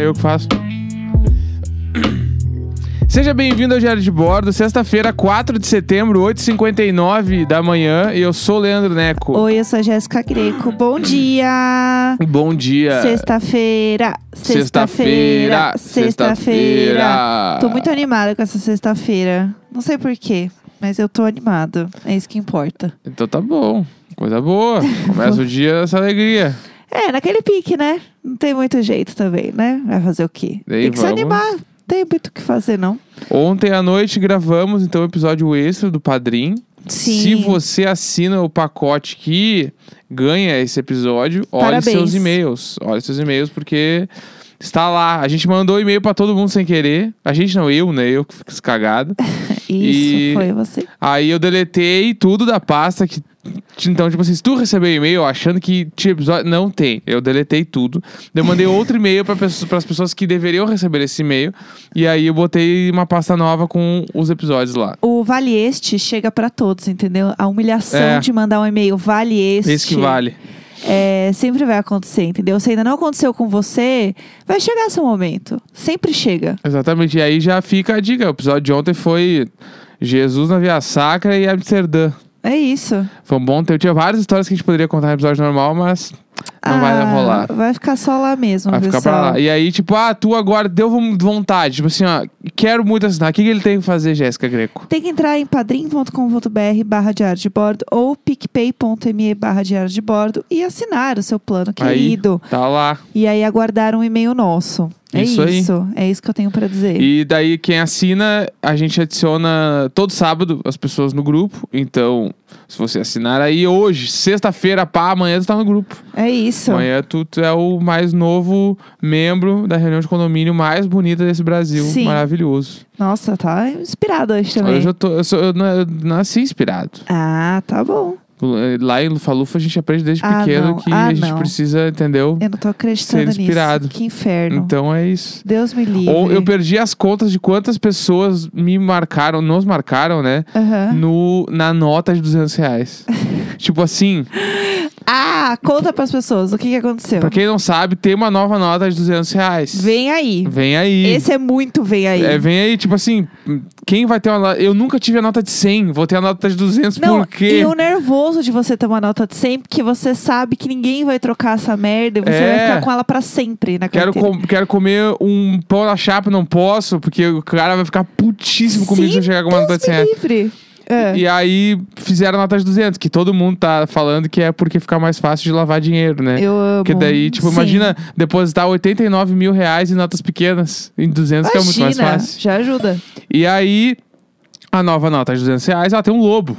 É eu que faço. Seja bem-vindo ao Diário de Bordo, sexta-feira, 4 de setembro, 8h59 da manhã. E eu sou o Leandro Neco. Oi, eu sou a Jéssica Greco. Bom dia! Bom dia. Sexta-feira, Sexta-feira, sexta-feira. Tô muito animada com essa sexta-feira. Não sei porquê, mas eu tô animada. É isso que importa. Então tá bom. Coisa boa. Começa o dia essa alegria. É, naquele pique, né? Não tem muito jeito também, né? Vai fazer o quê? Daí tem que se vamos. animar. Não tem muito o que fazer, não. Ontem à noite gravamos então o episódio extra do Padrim. Sim. Se você assina o pacote que ganha esse episódio, olhe seus e-mails. Olhe seus e-mails, porque está lá. A gente mandou e-mail pra todo mundo sem querer. A gente não, eu, né? Eu que fiz cagada. Isso E- foi você. Aí eu deletei tudo da pasta que. Então, tipo assim, se tu recebeu e-mail achando que tinha episódio. Não tem. Eu deletei tudo. Eu mandei outro e-mail para as pessoas que deveriam receber esse e-mail. E aí eu botei uma pasta nova com os episódios lá. O vale este chega pra todos, entendeu? A humilhação É. de mandar um e-mail vale este. Esse que vale. É, sempre vai acontecer, entendeu? Se ainda não aconteceu com você, vai chegar seu momento. Sempre chega. Exatamente. E aí já fica a dica. O episódio de ontem foi Jesus na Via Sacra e Amsterdã. É isso. Foi um bom tempo. Tinha várias histórias que a gente poderia contar no episódio normal, mas não vai Ah, rolar. Vai ficar só lá mesmo, Vai ficar pessoal. pra lá. E aí, tipo, ah, tu agora deu vontade. Tipo assim, ó, quero muito assinar. O que, que ele tem que fazer, Jéssica Greco? Tem que entrar em padrim.com.br barra diário de bordo ou picpay.me barra diário de bordo e assinar o seu plano querido. Aí, tá lá. E aí aguardar um e-mail nosso. É Isso isso. aí. É isso que eu tenho pra dizer. E daí, quem assina, a gente adiciona todo sábado as pessoas no grupo. Então, se você assinar aí hoje, sexta-feira, pá, amanhã tu tá no grupo. É isso. Amanhã tu, tu é o mais novo membro da reunião de condomínio mais bonita desse Brasil. Sim. Maravilhoso. Nossa, tá inspirado hoje também. Hoje eu, tô, eu, sou, eu, não- eu nasci inspirado. Ah, tá bom. Lá em Lufa-Lufa a gente aprende desde Ah, pequeno não. que Ah, a gente não. precisa, entendeu? Eu não tô acreditando Ser inspirado. nisso. Que inferno. Então é isso. Deus me livre. Ou eu perdi as contas de quantas pessoas me marcaram, nos marcaram, né? No, na nota de 200 reais. tipo assim, Ah, conta pras pessoas o que, que aconteceu. pra quem não sabe, tem uma nova nota de 200 reais. Vem aí. Vem aí. Esse é muito vem aí. É, vem aí, tipo assim, quem vai ter uma nota... Eu nunca tive a nota de 100, vou ter a nota de 200, Não, por quê? e o nervoso de você ter uma nota de 100, porque você sabe que ninguém vai trocar essa merda e você É. vai ficar com ela pra sempre na Quero, com- quero comer um pão na chapa, não posso, porque o cara vai ficar putíssimo comigo se eu chegar com uma nota de 100 Deus reais. me livre. É. E aí fizeram nota de 200, que todo mundo tá falando que é porque fica mais fácil de lavar dinheiro, né? Eu amo. Porque daí, tipo, Sim. imagina depositar 89 mil reais em notas pequenas, em 200, que é muito mais Imagina, fácil. Já ajuda. E aí, a nova nota de 200 reais, ela tem um lobo,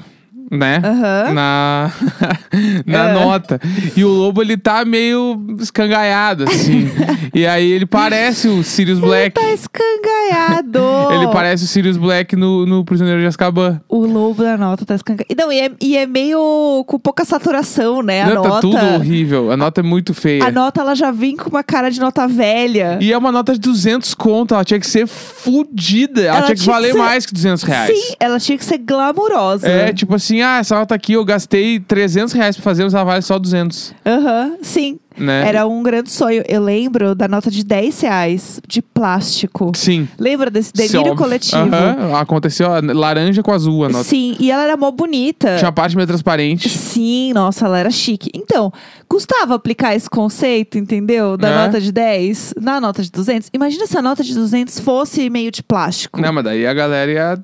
né? Aham. Na, na É. nota. E o lobo, ele tá meio escangaiado, assim. e aí, ele parece o Sirius Black. Tá escangaiado. Ele parece o Sirius Black no, no Prisioneiro de Azkaban. O lobo da nota tá escangaiado. E Não, e é, e é meio com pouca saturação, né? A Não, nota. Tá tudo horrível. A nota é muito feia. A nota, ela já vem com uma cara de nota velha. E é uma nota de 200 conto. Ela tinha que ser fudida. Ela, Ela tinha que valer ser- mais que 200 reais. Sim, ela tinha que ser glamurosa. É, tipo assim, ah, essa nota aqui eu gastei 300 reais pra fazer, mas ela vale só 200, Aham, sim. né? Era um grande sonho. Eu lembro da nota de 10 reais de plástico. Sim. Lembra desse Sim, delírio óbvio. coletivo? Aham, Aconteceu ó, laranja com azul a nota. Sim, e ela era mó bonita. Tinha a parte meio transparente. Sim, nossa, ela era chique. Então, custava aplicar esse conceito, entendeu? Da É. nota de 10 na nota de 200. Imagina se a nota de 200 fosse meio de plástico. Não, mas daí a galera ia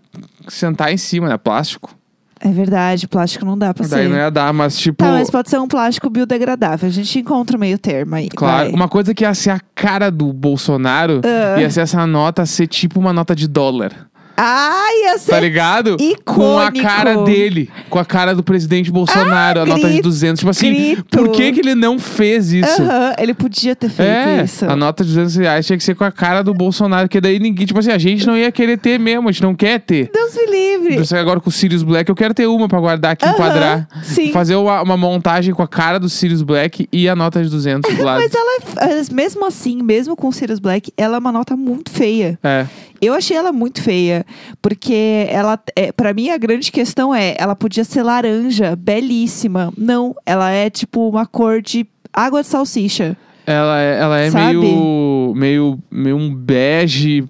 sentar em cima, né? Plástico. É verdade, plástico não dá pra daí ser. não ia dar, mas tipo. Tá, mas pode ser um plástico biodegradável. A gente encontra o meio termo aí. Claro, vai. uma coisa que ia ser a cara do Bolsonaro Ah. ia ser essa nota ser tipo uma nota de dólar. Ai, ia ser Tá ligado? Com a icônico. cara dele. Com a cara do presidente Bolsonaro, Ah, a nota de grito, 200. Tipo assim, grito. por que, que ele não fez isso? Aham, ele podia ter feito É, isso. a nota de 200 reais tinha que ser com a cara do Bolsonaro, porque daí ninguém, tipo assim, a gente não ia querer ter mesmo, a gente não quer ter. Deus me livre. Agora com o Sirius Black, eu quero ter uma pra guardar aqui, Aham, enquadrar. sim. Fazer uma, uma montagem com a cara do Sirius Black e a nota de 200 do lado. Mas ela, é- mesmo assim, mesmo com o Sirius Black, ela é uma nota muito feia. É. Eu achei ela muito feia, porque ela, é, para mim a grande questão é, ela podia ser laranja, belíssima. Não, ela é tipo uma cor de água de salsicha. Ela é, ela é Sabe? meio, meio. meio um bege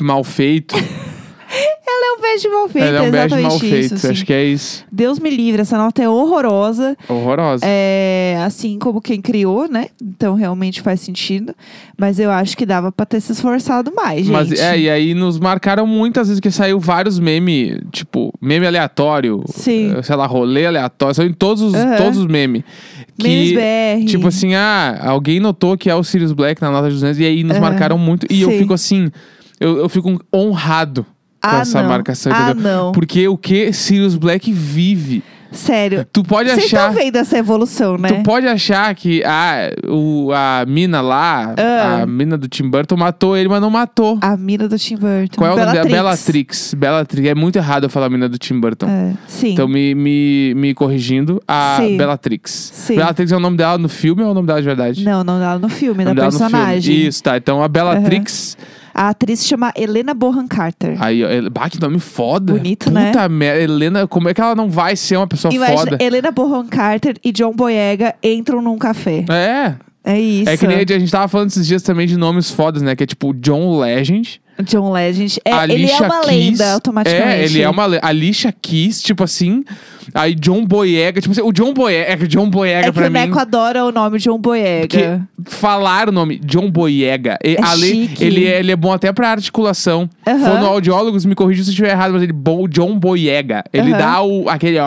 mal feito. É beijo mal feito, ela é um exatamente mal isso. feito. assim. Acho que é isso. Deus me livre, essa nota é horrorosa. Horrorosa. É, assim como quem criou, né? Então realmente faz sentido. Mas eu acho que dava pra ter se esforçado mais, gente. Mas é, e aí nos marcaram muitas vezes que saiu vários memes, tipo, meme aleatório, Sim. eh, sei lá, rolê aleatório, saiu em todos os, todos os memes. Que, BR. tipo assim, ah, alguém notou que é o Sirius Black na nota de 200 e aí nos Aham. marcaram muito. E eu Sim. fico assim, eu, eu fico honrado com ah, essa não. marcação, Ah, entendeu? não. Porque o que Sirius Black vive? Sério. Tu pode Vocês achar. estão vendo essa evolução, né? Tu pode achar que ah, o, a mina lá, Ah. a mina do Tim Burton matou ele, mas não matou. A mina do Tim Burton. Qual é o nome dela? Bellatrix. Bellatrix. Bellatrix. É muito errado eu falar a mina do Tim Burton. É, sim. Então, me, me, me corrigindo, a Sim. Bellatrix. Sim. Bellatrix é o nome dela no filme ou é o nome dela de verdade? Não, não dela no filme, O da nome no personagem. filme. Isso, tá. Então, a Bellatrix. A atriz se chama Helena Bonham Carter. Aí, ó, ele- bah, que nome foda. Bonito, Puta né? merda. Helena, como é que ela não vai ser uma pessoa Imagina, foda? Helena Bonham Carter e John Boyega entram num café. É. É isso. É que nem a gente tava falando esses dias também de nomes fodas, né? Que é tipo John Legend. John Legend. É, ele é uma Keys. lenda, automaticamente. É, ele é uma lenda. Alicia Keys, tipo assim. Aí John Boyega. Tipo assim, o John Boyega. É que o John Boyega É que pra o mim. Neco adora o nome John Boyega. Falar o nome John Boyega, É chique. ele, é, ele é bom até pra articulação. Aham. Fonoaudiólogos, me corrija se eu estiver errado, mas ele bom John Boyega. Ele Aham. dá o aquele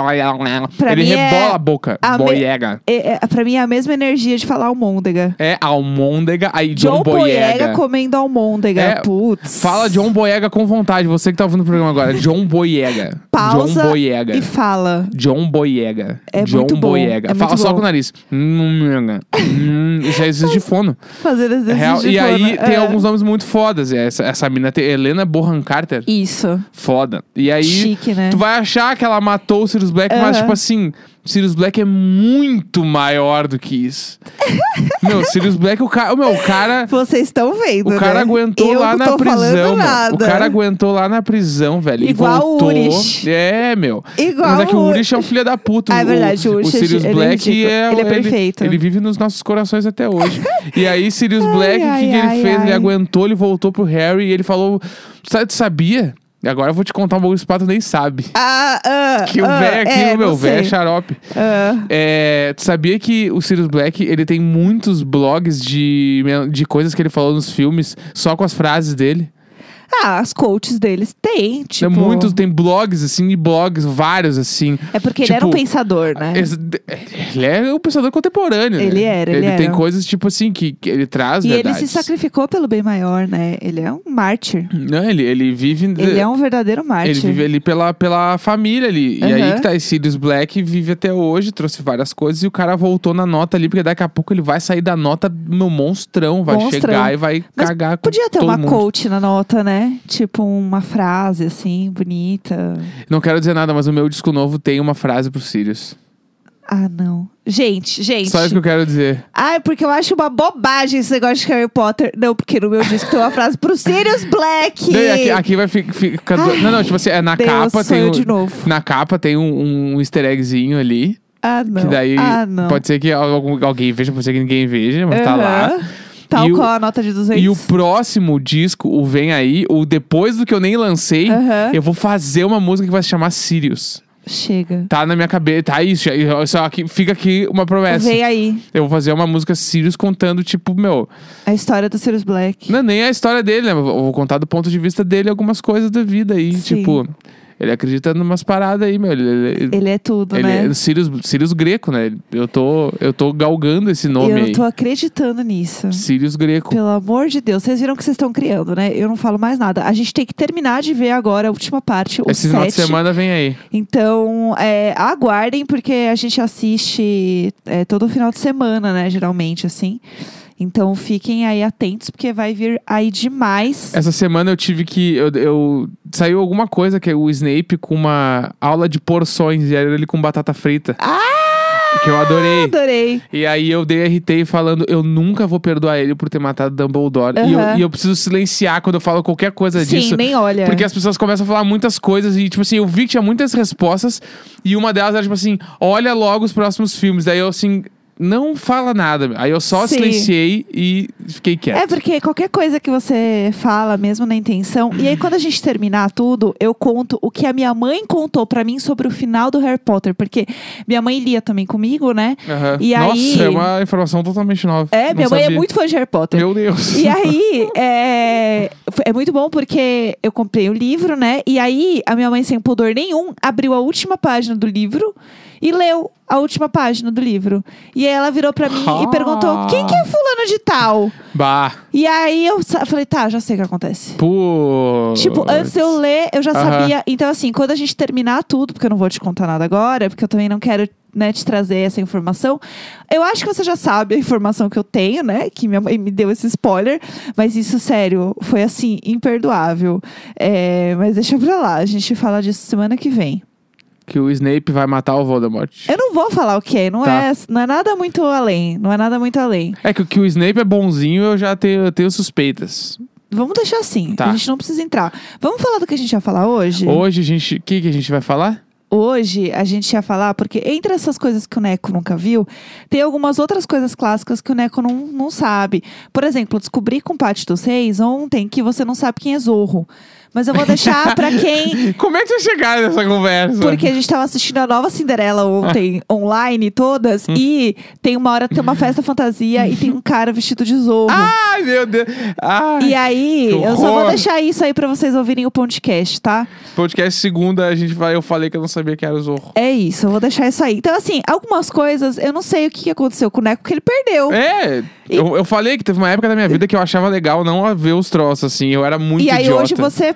Pra ele mim é rebola a boca. a me- Boyega. É, é, pra mim é a mesma energia de falar almôndega. É almôndega, aí John, John Boyega comendo almôndega. É, Putz. Fala John Boyega com vontade, você que tá ouvindo o programa agora. John Boyega. Pausa John Boyega. e fala. John Boyega. É John muito bom, Boyega. é Fala muito só bom. com o nariz. Hum, hum, Isso é exercício de fono. Fazendo exercício Real. de E aí fono. tem É. alguns nomes muito fodas. Essa, essa mina tem Helena Bonham Carter. Isso. Foda. E aí Chique, né? tu vai achar que ela matou o Sirius Black, mas Aham. tipo assim, Sirius Black é muito maior do que isso. meu, Sirius Black, o cara, meu, o cara Vocês estão vendo, o cara né? aguentou Eu lá na prisão. O cara aguentou lá na prisão, velho. Igual e o voltou. Urish. É, meu. Igual Mas é que o o- Urish é um filho da puta. É verdade, o o, Urish é- Sirius ele é Black ridículo. é, Ele é perfeito. Ele, vive nos nossos corações até hoje. e aí, Sirius Black, o ai, que, que ele ai, fez? Ele ai. aguentou, ele voltou pro Harry e ele falou: "Sabe- sabia? E agora eu vou te contar um bagulho que o Pato nem sabe. Ah, ah, Que o ah, velho aqui, é, meu, velho é xarope. Ah, É, tu sabia que o Sirius Black, ele tem muitos blogs de, de coisas que ele falou nos filmes, só com as frases dele? Ah, as coaches deles têm, tipo... É muitos, tem blogs, assim, e blogs, vários, assim. É porque ele era um tipo, pensador, né? Ele é um pensador contemporâneo, né? Ele era, ele tem era. coisas, tipo assim, que, que ele traz E ele verdades. se sacrificou pelo bem maior, né? Ele é um mártir. Não, ele, ele vive... Ele é um verdadeiro mártir. Ele vive ali pela, pela família ali. E aí que tá, esse Sirius Black vive até hoje, trouxe várias coisas, e o cara voltou na nota ali, porque daqui a pouco ele vai sair da nota, meu monstrão, vai Monstrão. chegar e vai Mas cagar com Podia ter uma mundo. coach na nota, né? Tipo uma frase assim, bonita. Não quero dizer nada, mas o meu disco novo tem uma frase pro Sirius. Ah, não. Gente, gente. Só isso que eu quero dizer. Ai, porque eu acho uma bobagem esse negócio de Harry Potter. Não, porque no meu disco tem uma frase pro Sirius Black. Não, aqui, aqui vai fi- ficar. Ai, não, não, tipo assim, é na Deus, capa tem. Um, de novo. Na capa tem um, um easter eggzinho ali. Ah, não. Que daí ah, não. pode ser que algum- alguém veja, pode ser que ninguém veja, mas tá lá. Tal E o- qual a nota de 200. E o próximo disco, o Vem Aí, o depois do que eu nem lancei, eu vou fazer uma música que vai se chamar Sirius. Chega. Tá na minha cabeça, tá isso. Só que fica aqui uma promessa. Vem aí Eu vou fazer uma música Sirius contando, tipo, meu. a história do Sirius Black. Não, nem a história dele, né? Eu vou contar do ponto de vista dele algumas coisas da vida aí. Sim. Tipo, ele acredita numas paradas aí, meu. Ele, ele, Ele é tudo, ele né? é Sirius, Sirius Greco, né? Eu tô, eu tô galgando esse nome eu aí. tô acreditando nisso. Sirius Greco. Pelo amor de Deus, vocês viram que vocês estão criando, né? Eu não falo mais nada. A gente tem que terminar de ver agora a última parte, o Esse final de 7. semana vem aí. Então, é, aguardem, porque a gente assiste é, todo final de semana, né? Geralmente, assim. Então, fiquem aí atentos, porque vai vir aí demais. Essa semana eu tive que. Eu, eu- saiu alguma coisa que é o Snape com uma aula de porções e era ele com batata frita. Ah! Que eu adorei. Adorei. E aí eu dei RT falando, eu nunca vou perdoar ele por ter matado Dumbledore. E, eu, e eu preciso silenciar quando eu falo qualquer coisa Sim, disso. nem olha. Porque as pessoas começam a falar muitas coisas e, tipo assim, eu vi que tinha muitas respostas e uma delas era, tipo assim, olha logo os próximos filmes. Daí eu, assim, não fala nada. Aí eu só Sim. silenciei e fiquei quieto. É porque qualquer coisa que você fala, mesmo na intenção. E aí, quando a gente terminar tudo, eu conto o que a minha mãe contou pra mim sobre o final do Harry Potter. Porque minha mãe lia também comigo, né? Aham. E Nossa, aí- é uma informação totalmente nova. É, Não minha mãe é sabia. muito fã de Harry Potter. Meu Deus. E aí, é, é muito bom porque eu comprei o livro, né? E aí, a minha mãe, sem pudor nenhum, abriu a última página do livro e leu a última página do livro. E aí ela virou pra mim e Ah. perguntou: quem que é fulano de tal? Bah. E aí eu falei, tá, já sei o que acontece. Pô. Tipo, antes eu ler, eu já sabia. Então, assim, quando a gente terminar tudo, porque eu não vou te contar nada agora, porque eu também não quero né, te trazer essa informação. Eu acho que você já sabe a informação que eu tenho, né? Que minha mãe me deu esse spoiler. Mas isso, sério, foi assim, imperdoável. É, mas deixa pra lá, a gente fala disso semana que vem. Que o Snape vai matar o Voldemort. Eu não vou falar o que é, não, Tá. é, não é nada muito além. Não é nada muito além. É que, que o Snape é bonzinho, eu já tenho, eu tenho suspeitas. Vamos deixar assim, Tá. a gente não precisa entrar. Vamos falar do que a gente vai falar hoje? Hoje a gente. O que, que a gente vai falar? Hoje a gente ia falar, porque entre essas coisas que o Neco nunca viu, tem algumas outras coisas clássicas que o Neco não, não sabe. Por exemplo, descobri com Pátio dos Reis ontem que você não sabe quem é Zorro. Mas eu vou deixar pra quem. Como é que vocês chegaram nessa conversa? Porque a gente tava assistindo a nova Cinderela ontem, online, todas, Hum. e tem uma hora que tem uma festa fantasia e tem um cara vestido de zorro. Ai, meu Deus. Ai. E aí, eu só vou deixar isso aí pra vocês ouvirem o podcast, tá? Podcast segunda, a gente vai. Eu falei que eu não sabia que era o Zorro. É isso, eu vou deixar isso aí. Então, assim, algumas coisas, eu não sei o que aconteceu com o Neco, que ele perdeu. É, eu, eu falei que teve uma época da minha vida que eu achava legal não ver os troços, assim. Eu era muito e aí idiota. hoje você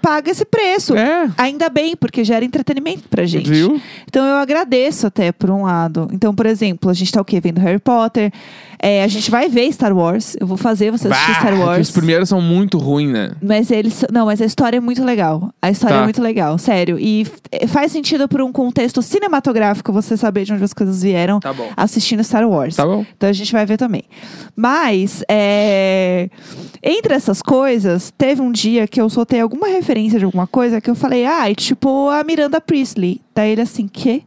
paga esse preço. É, Ainda bem, porque gera entretenimento pra gente. viu? Então eu agradeço até por um lado. Então, por exemplo, a gente tá o quê? Vendo Harry Potter. É, a gente vai ver Star Wars. Eu vou fazer você assistir Bah, Star que Wars. Os primeiros são muito ruins, né? Mas eles. Não, mas a história é muito legal. A história Tá. é muito legal, sério. E f- faz sentido por um contexto cinematográfico você saber de onde as coisas vieram Tá bom. assistindo Star Wars. Tá bom. Então a gente vai ver também. Mas, é, entre essas coisas, teve um dia que eu soltei alguma referência de alguma coisa que eu falei, ah, e tipo a Miranda Priestley. Daí ele assim, quê?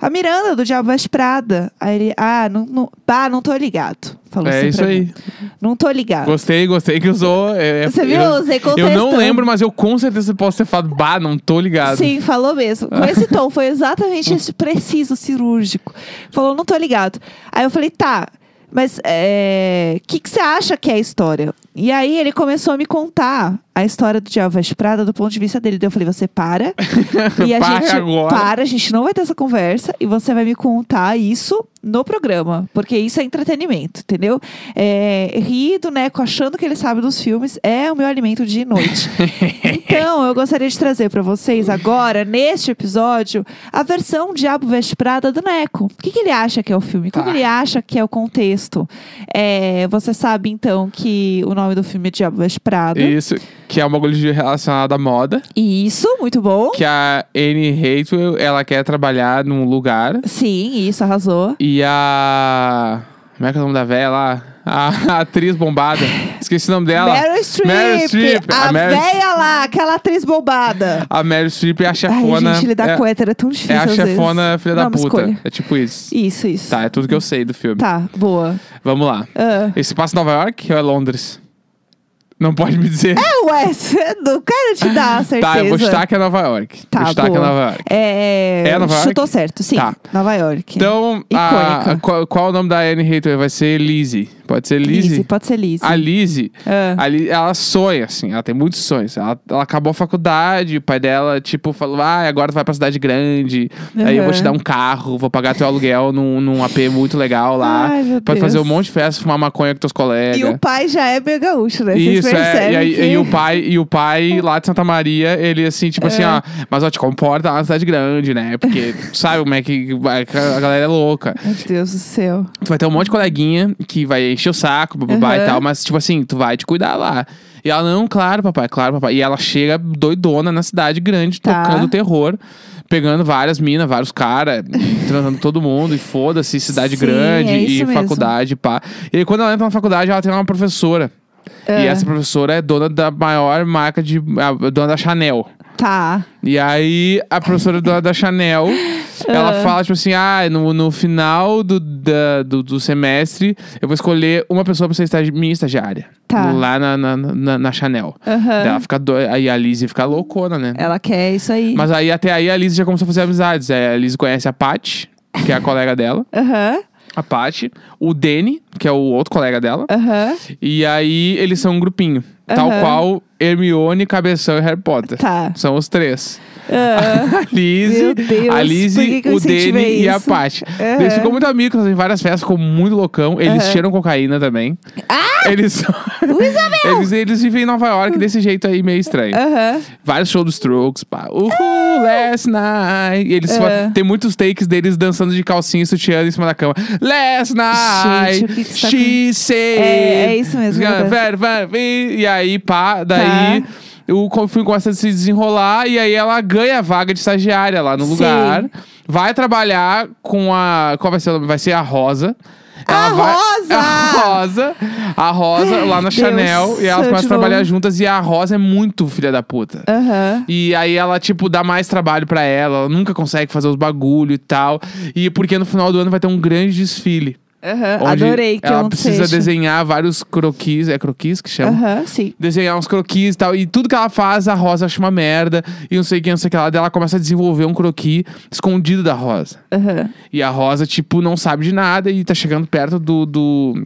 A Miranda do Diabo Veste Prada. Aí ele, ah, não, não, ah, não tô ligado. Falou É assim isso aí. mim. Não tô ligado. Gostei, gostei que usou. é, Você viu? Eu, Usei eu não lembro, mas eu com certeza posso ter falado, bah, não tô ligado. Sim, falou mesmo. Com esse tom, foi exatamente esse preciso, cirúrgico. Falou, não tô ligado. Aí eu falei, tá, mas o que que você acha que é a história? E aí ele começou a me contar a história do Diabo Veste Prada do ponto de vista dele. Daí eu falei, você para. e a Pare gente agora. para, a gente não vai ter essa conversa e você vai me contar isso no programa. Porque isso é entretenimento, entendeu? É, rir do Neco achando que ele sabe dos filmes é o meu alimento de noite. Então, eu gostaria de trazer pra vocês agora, neste episódio, a versão Diabo Veste Prada do Neco. O que, que ele acha que é o filme? Como Tá. ele acha que é o contexto? É, você sabe, então, que o nome do filme é Diabo Veste Prada. Isso, que é um bagulho relacionado à moda. Isso, muito bom. Que a Anne Hathaway, ela quer trabalhar num lugar. Sim, isso, arrasou. E a... Como é que é o nome da velha lá? A atriz bombada. Esqueci o nome dela. Meryl Streep, Meryl Streep, a, a Meryl- véia lá, aquela atriz bobada. A Meryl Streep é a Ai, chefona... gente, lidar é, com hétero é tão difícil é a às vezes. chefona filha Não da puta. escolha. É tipo isso. Isso, isso. Tá, é tudo que eu sei do filme. Tá, boa. Vamos lá. Ah. Esse passa em Nova York ou é Londres? Não pode me dizer. É, ué, não quero te dar a certeza. Tá, eu vou chutar que é Nova York. Tá, vou chutar que é boa. Nova York. É, É Nova York? Chutou certo, sim. Tá. Nova York. Então, a, Icônica. a- qual, qual o nome da Anne Hathaway? Vai ser Lizzie. Pode ser Lizzie? Lizzie, pode ser Lizzie. A Lizzie, Ah. a Li- ela sonha, assim, ela tem muitos sonhos. Ela, ela acabou a faculdade, o pai dela, tipo, falou: ah, agora tu vai pra cidade grande, aí eu vou te dar um carro, vou pagar teu aluguel num, num AP muito legal lá. Ai, meu Pode Deus. fazer um monte de festa, fumar maconha com teus colegas. E o pai já é meio gaúcho, né? Vocês Isso, é. E, aí- que... e o pai, e o pai lá de Santa Maria, ele assim, tipo assim, É. ó, mas ó, te comporta lá na cidade grande, né? Porque sabe como é que a galera é louca. Meu Deus do céu. Tu vai ter um monte de coleguinha que vai encher o saco, bababá e Aham. tal, mas tipo assim, tu vai te cuidar lá. E ela, não, claro, papai, claro, papai. E ela chega doidona na cidade grande, Tá. tocando terror. Pegando várias minas, vários caras, transando todo mundo, e foda-se, cidade Sim, grande, é e mesmo. faculdade, pá. E aí, quando ela entra na faculdade, ela tem uma professora. E Ah. essa professora é dona da maior marca de. a dona da Chanel. Tá. E aí, a professora dona da Chanel ela Ah. fala, tipo assim, ah, no, no final do, da- do, do semestre, eu vou escolher uma pessoa pra ser estagi minha estagiária. Tá. Lá na, na, na, na Chanel. Aham. Daí Ela fica do... Aí a Lizzie fica loucona, né? Ela quer isso aí. Mas aí até aí a Lizzie já começou a fazer amizades. Aí a Lizzie conhece a Paty, que é a colega dela. Aham, A Paty. O Danny, que é o outro colega dela. aham. E aí eles são um grupinho. Tal Aham. qual Hermione, Cabeção e Harry Potter. Tá. São os três. Ah, A Lizzie, Deus, a Lizzie, o Danny incentivei e a? Paty. Aham. Eles ficam muito amigos, em várias festas, ficam muito loucão. Eles Aham. cheiram cocaína também. Ah! Eles, eles, eles vivem em Nova York desse jeito aí meio estranho. Aham. Vários shows dos Strokes, pá. Uhul, last night. E Eles É. fa- tem muitos takes deles dançando de calcinha e sutiã em cima da cama. Last night, Gente, que que tá she said. É, é isso mesmo. E aí, pá, daí... Tá. O filme começa a se desenrolar e aí ela ganha a vaga de estagiária lá no Sim. lugar. Vai trabalhar com a. Qual vai ser? o nome? Vai ser a Rosa. A vai- Rosa! A Rosa! A Rosa lá na Deus, Chanel. E elas começam a trabalhar juntas. E a Rosa é muito filha da puta. Aham. E aí ela, tipo, dá mais trabalho pra ela. Ela nunca consegue fazer os bagulho e tal. E porque no final do ano vai ter um grande desfile. Aham. onde Adorei que ela precisa seja. desenhar vários croquis. É croquis que chama? Aham, sim. Desenhar uns croquis e tal. E tudo que ela faz, a Rosa acha uma merda. E não sei o que, não sei o que lá. Daí ela começa a desenvolver um croquis escondido da Rosa. Aham. E a Rosa, tipo, não sabe de nada e tá chegando perto do. do...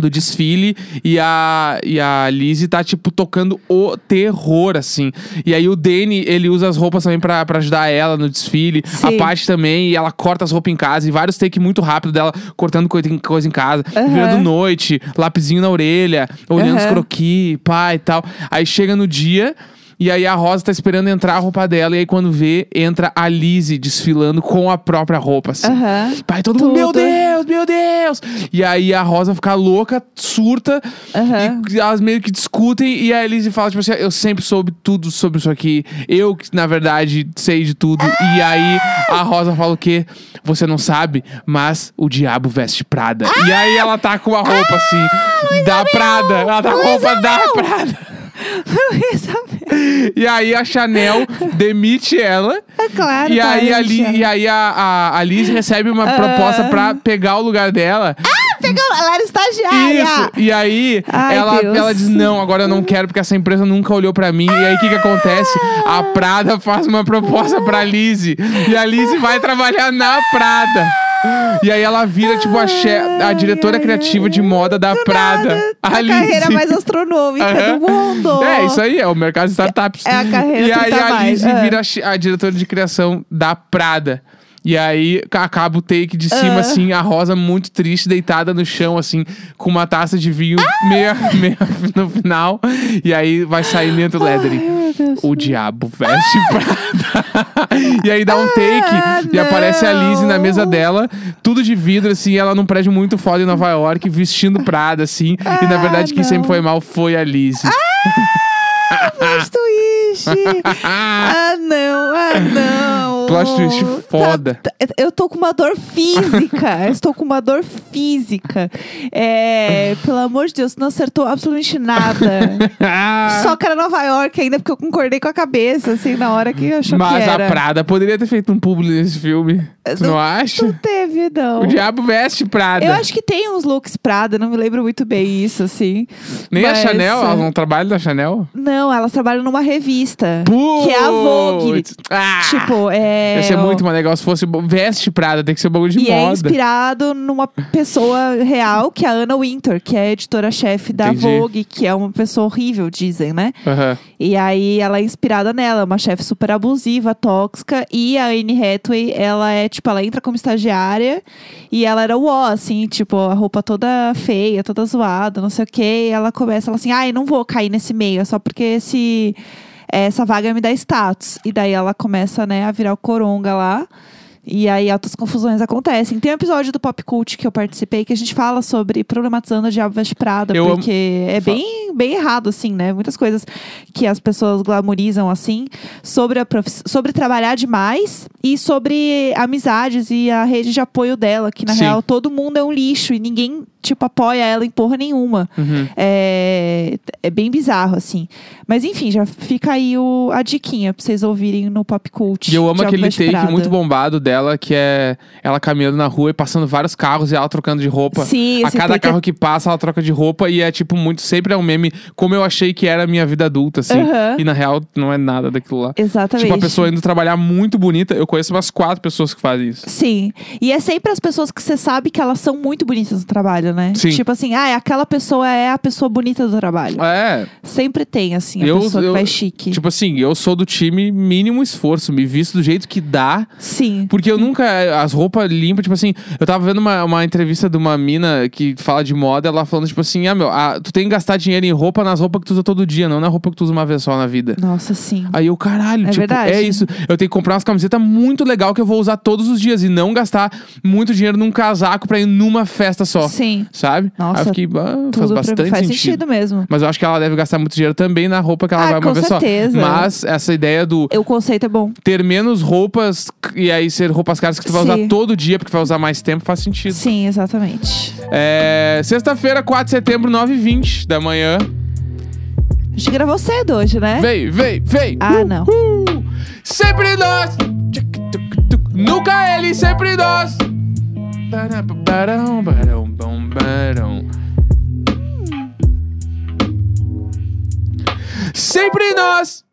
Do desfile e a, e a Lizzie tá, tipo, tocando o terror, assim. E aí o Danny, ele usa as roupas também pra, pra ajudar ela no desfile. Sim. A Paty também, e ela corta as roupas em casa. E vários takes muito rápido dela cortando coisa em, casa. Aham. Virando noite, lapisinho na orelha, olhando os Aham. croquis, pá e tal. Aí chega no dia. E aí a Rosa tá esperando entrar a roupa dela. E aí quando vê, entra a Lizzie desfilando com a própria roupa, assim. Aham. Pai, todo mundo, meu. Deus, meu Deus! E aí a Rosa fica louca, surta, Aham. e elas meio que discutem, e a Elise fala, tipo assim, eu sempre soube tudo sobre isso aqui. Eu, na verdade, sei de tudo. E aí a Rosa fala o quê? Você não sabe, mas o diabo veste Prada. E aí ela tá com a roupa assim, da Prada. Ela tá com a roupa da Prada. E aí a Chanel demite ela. É claro. E aí, a, Li- e aí a, a, a Liz recebe uma proposta pra pegar o lugar dela. Pegou, ela era estagiária. Isso! E aí, Ai, ela, Deus. ela diz: Não, agora eu não quero, porque essa empresa nunca olhou pra mim. E aí, o que que acontece? A Prada faz uma proposta pra Lizzie. E a Lizzie vai trabalhar na Prada. E aí ela vira, tipo, a, che- a diretora criativa de moda da Prada. A, A, carreira mais astronômica Aham. do mundo. É, isso aí, é o mercado de startups. É a carreira E aí 30 a mais. Lizzie Ah. vira a a diretora de criação da Prada. E aí ca- acaba o take de cima, Ah. assim, a Rosa muito triste, deitada no chão, assim, com uma taça de vinho meia, meia no final. E aí vai sair dentro Deus. O diabo veste Prada. e aí dá um take Ah, e aparece a Lizzie na não. mesa dela, tudo de vidro, assim, ela num prédio muito foda em Nova York, vestindo Prada, assim. e na Ah, verdade, quem sempre não. foi mal foi a Lizzie. Plot twist. ah, não. Ah, não. Plot twist foda. Tá- tá- eu tô com uma dor física. Estou com uma dor física. É, pelo amor de Deus, não acertou absolutamente nada. Só que era Nova York ainda, porque eu concordei com a cabeça, assim, na hora que achou Mas que era. a Prada poderia ter feito um publi nesse filme. Tu não, acha? Não teve, não. O diabo veste Prada. Eu acho que tem uns looks Prada, não me lembro muito bem isso, assim. Nem Mas, a Chanel, é. ela não trabalha da Chanel? Não, elas trabalham numa revista. Putz! Que é a Vogue. Ah! Tipo, é. Ia ser muito mais legal se fosse veste Prada, tem que ser um bagulho de E é moda. inspirado numa pessoa real, que é a Anna Winter, que é editora-chefe da Entendi. Vogue, que é uma pessoa horrível, dizem, né? Aham. E aí ela é inspirada nela, uma chefe super abusiva, tóxica. E a Anne Hathaway, ela é, tipo, ela entra como estagiária e ela era o ó, assim, tipo, a roupa toda feia, toda zoada, não sei o quê. E ela começa, ela assim, ai, não vou cair nesse meio, é só porque esse, essa vaga me dá status. E daí ela começa, né, a virar o coronga lá. E aí altas confusões acontecem. Tem um episódio do Pop Cult que eu participei que a gente fala sobre problematizando o Diabo Veste Prada, Eu amo- porque é Fa- bem bem, errado, assim, né? Muitas coisas que as pessoas glamorizam, assim, sobre, a profiss... sobre trabalhar demais e sobre amizades e a rede de apoio dela, que na Sim. real todo mundo é um lixo e ninguém, tipo, apoia ela em porra nenhuma. Uhum. É, é bem bizarro, assim. Mas enfim, já fica aí o, a diquinha pra vocês ouvirem no Pop Cult. E eu amo aquele take Prada. muito bombado dela, que é ela caminhando na rua e passando vários carros e ela trocando de roupa. Sim, A cada é- carro que passa, ela troca de roupa e é tipo muito, sempre é um meme, como eu achei que era a minha vida adulta, assim. Aham. E na real, não é nada daquilo lá. Exatamente. Tipo, a pessoa indo trabalhar muito bonita. Eu conheço umas quatro pessoas que fazem isso. Sim. E é sempre as pessoas que você sabe que elas são muito bonitas no trabalho, né? Sim. Tipo assim, ah, aquela pessoa é a pessoa bonita do trabalho. É, Sempre tem, assim, a Eu- pessoa eu- que vai chique. tipo assim, eu sou do time mínimo esforço, me visto do jeito que dá. Sim. Porque eu nunca. As roupas limpas, tipo assim, eu tava vendo uma, uma entrevista de uma mina que fala de moda, ela falando, tipo assim, ah, meu, ah, tu tem que gastar dinheiro em roupa nas roupas que tu usa todo dia, não na roupa que tu usa uma vez só na vida. Nossa, sim. Aí eu, caralho, É tipo, verdade. é isso. Eu tenho que comprar umas camisetas muito legal que eu vou usar todos os dias e não gastar muito dinheiro num casaco pra ir numa festa só. Sim. Sabe? Nossa, Aí eu fiquei, ah, faz Tudo bastante faz sentido. sentido mesmo. Mas eu acho que ela deve gastar muito dinheiro também na roupa que ela Ah, vai uma com vez certeza. só. Mas essa ideia do O conceito é bom. ter menos roupas e aí ser roupas caras que tu vai Sim. usar todo dia porque vai usar mais tempo faz sentido. Sim, exatamente. É, Sexta-feira, 4 de setembro, 9h20 da manhã. A gente gravou cedo hoje, né? Vem, vem, vem! Ah, não. Uhul. Sempre nós! Nunca ele, sempre nós! Sempre nós!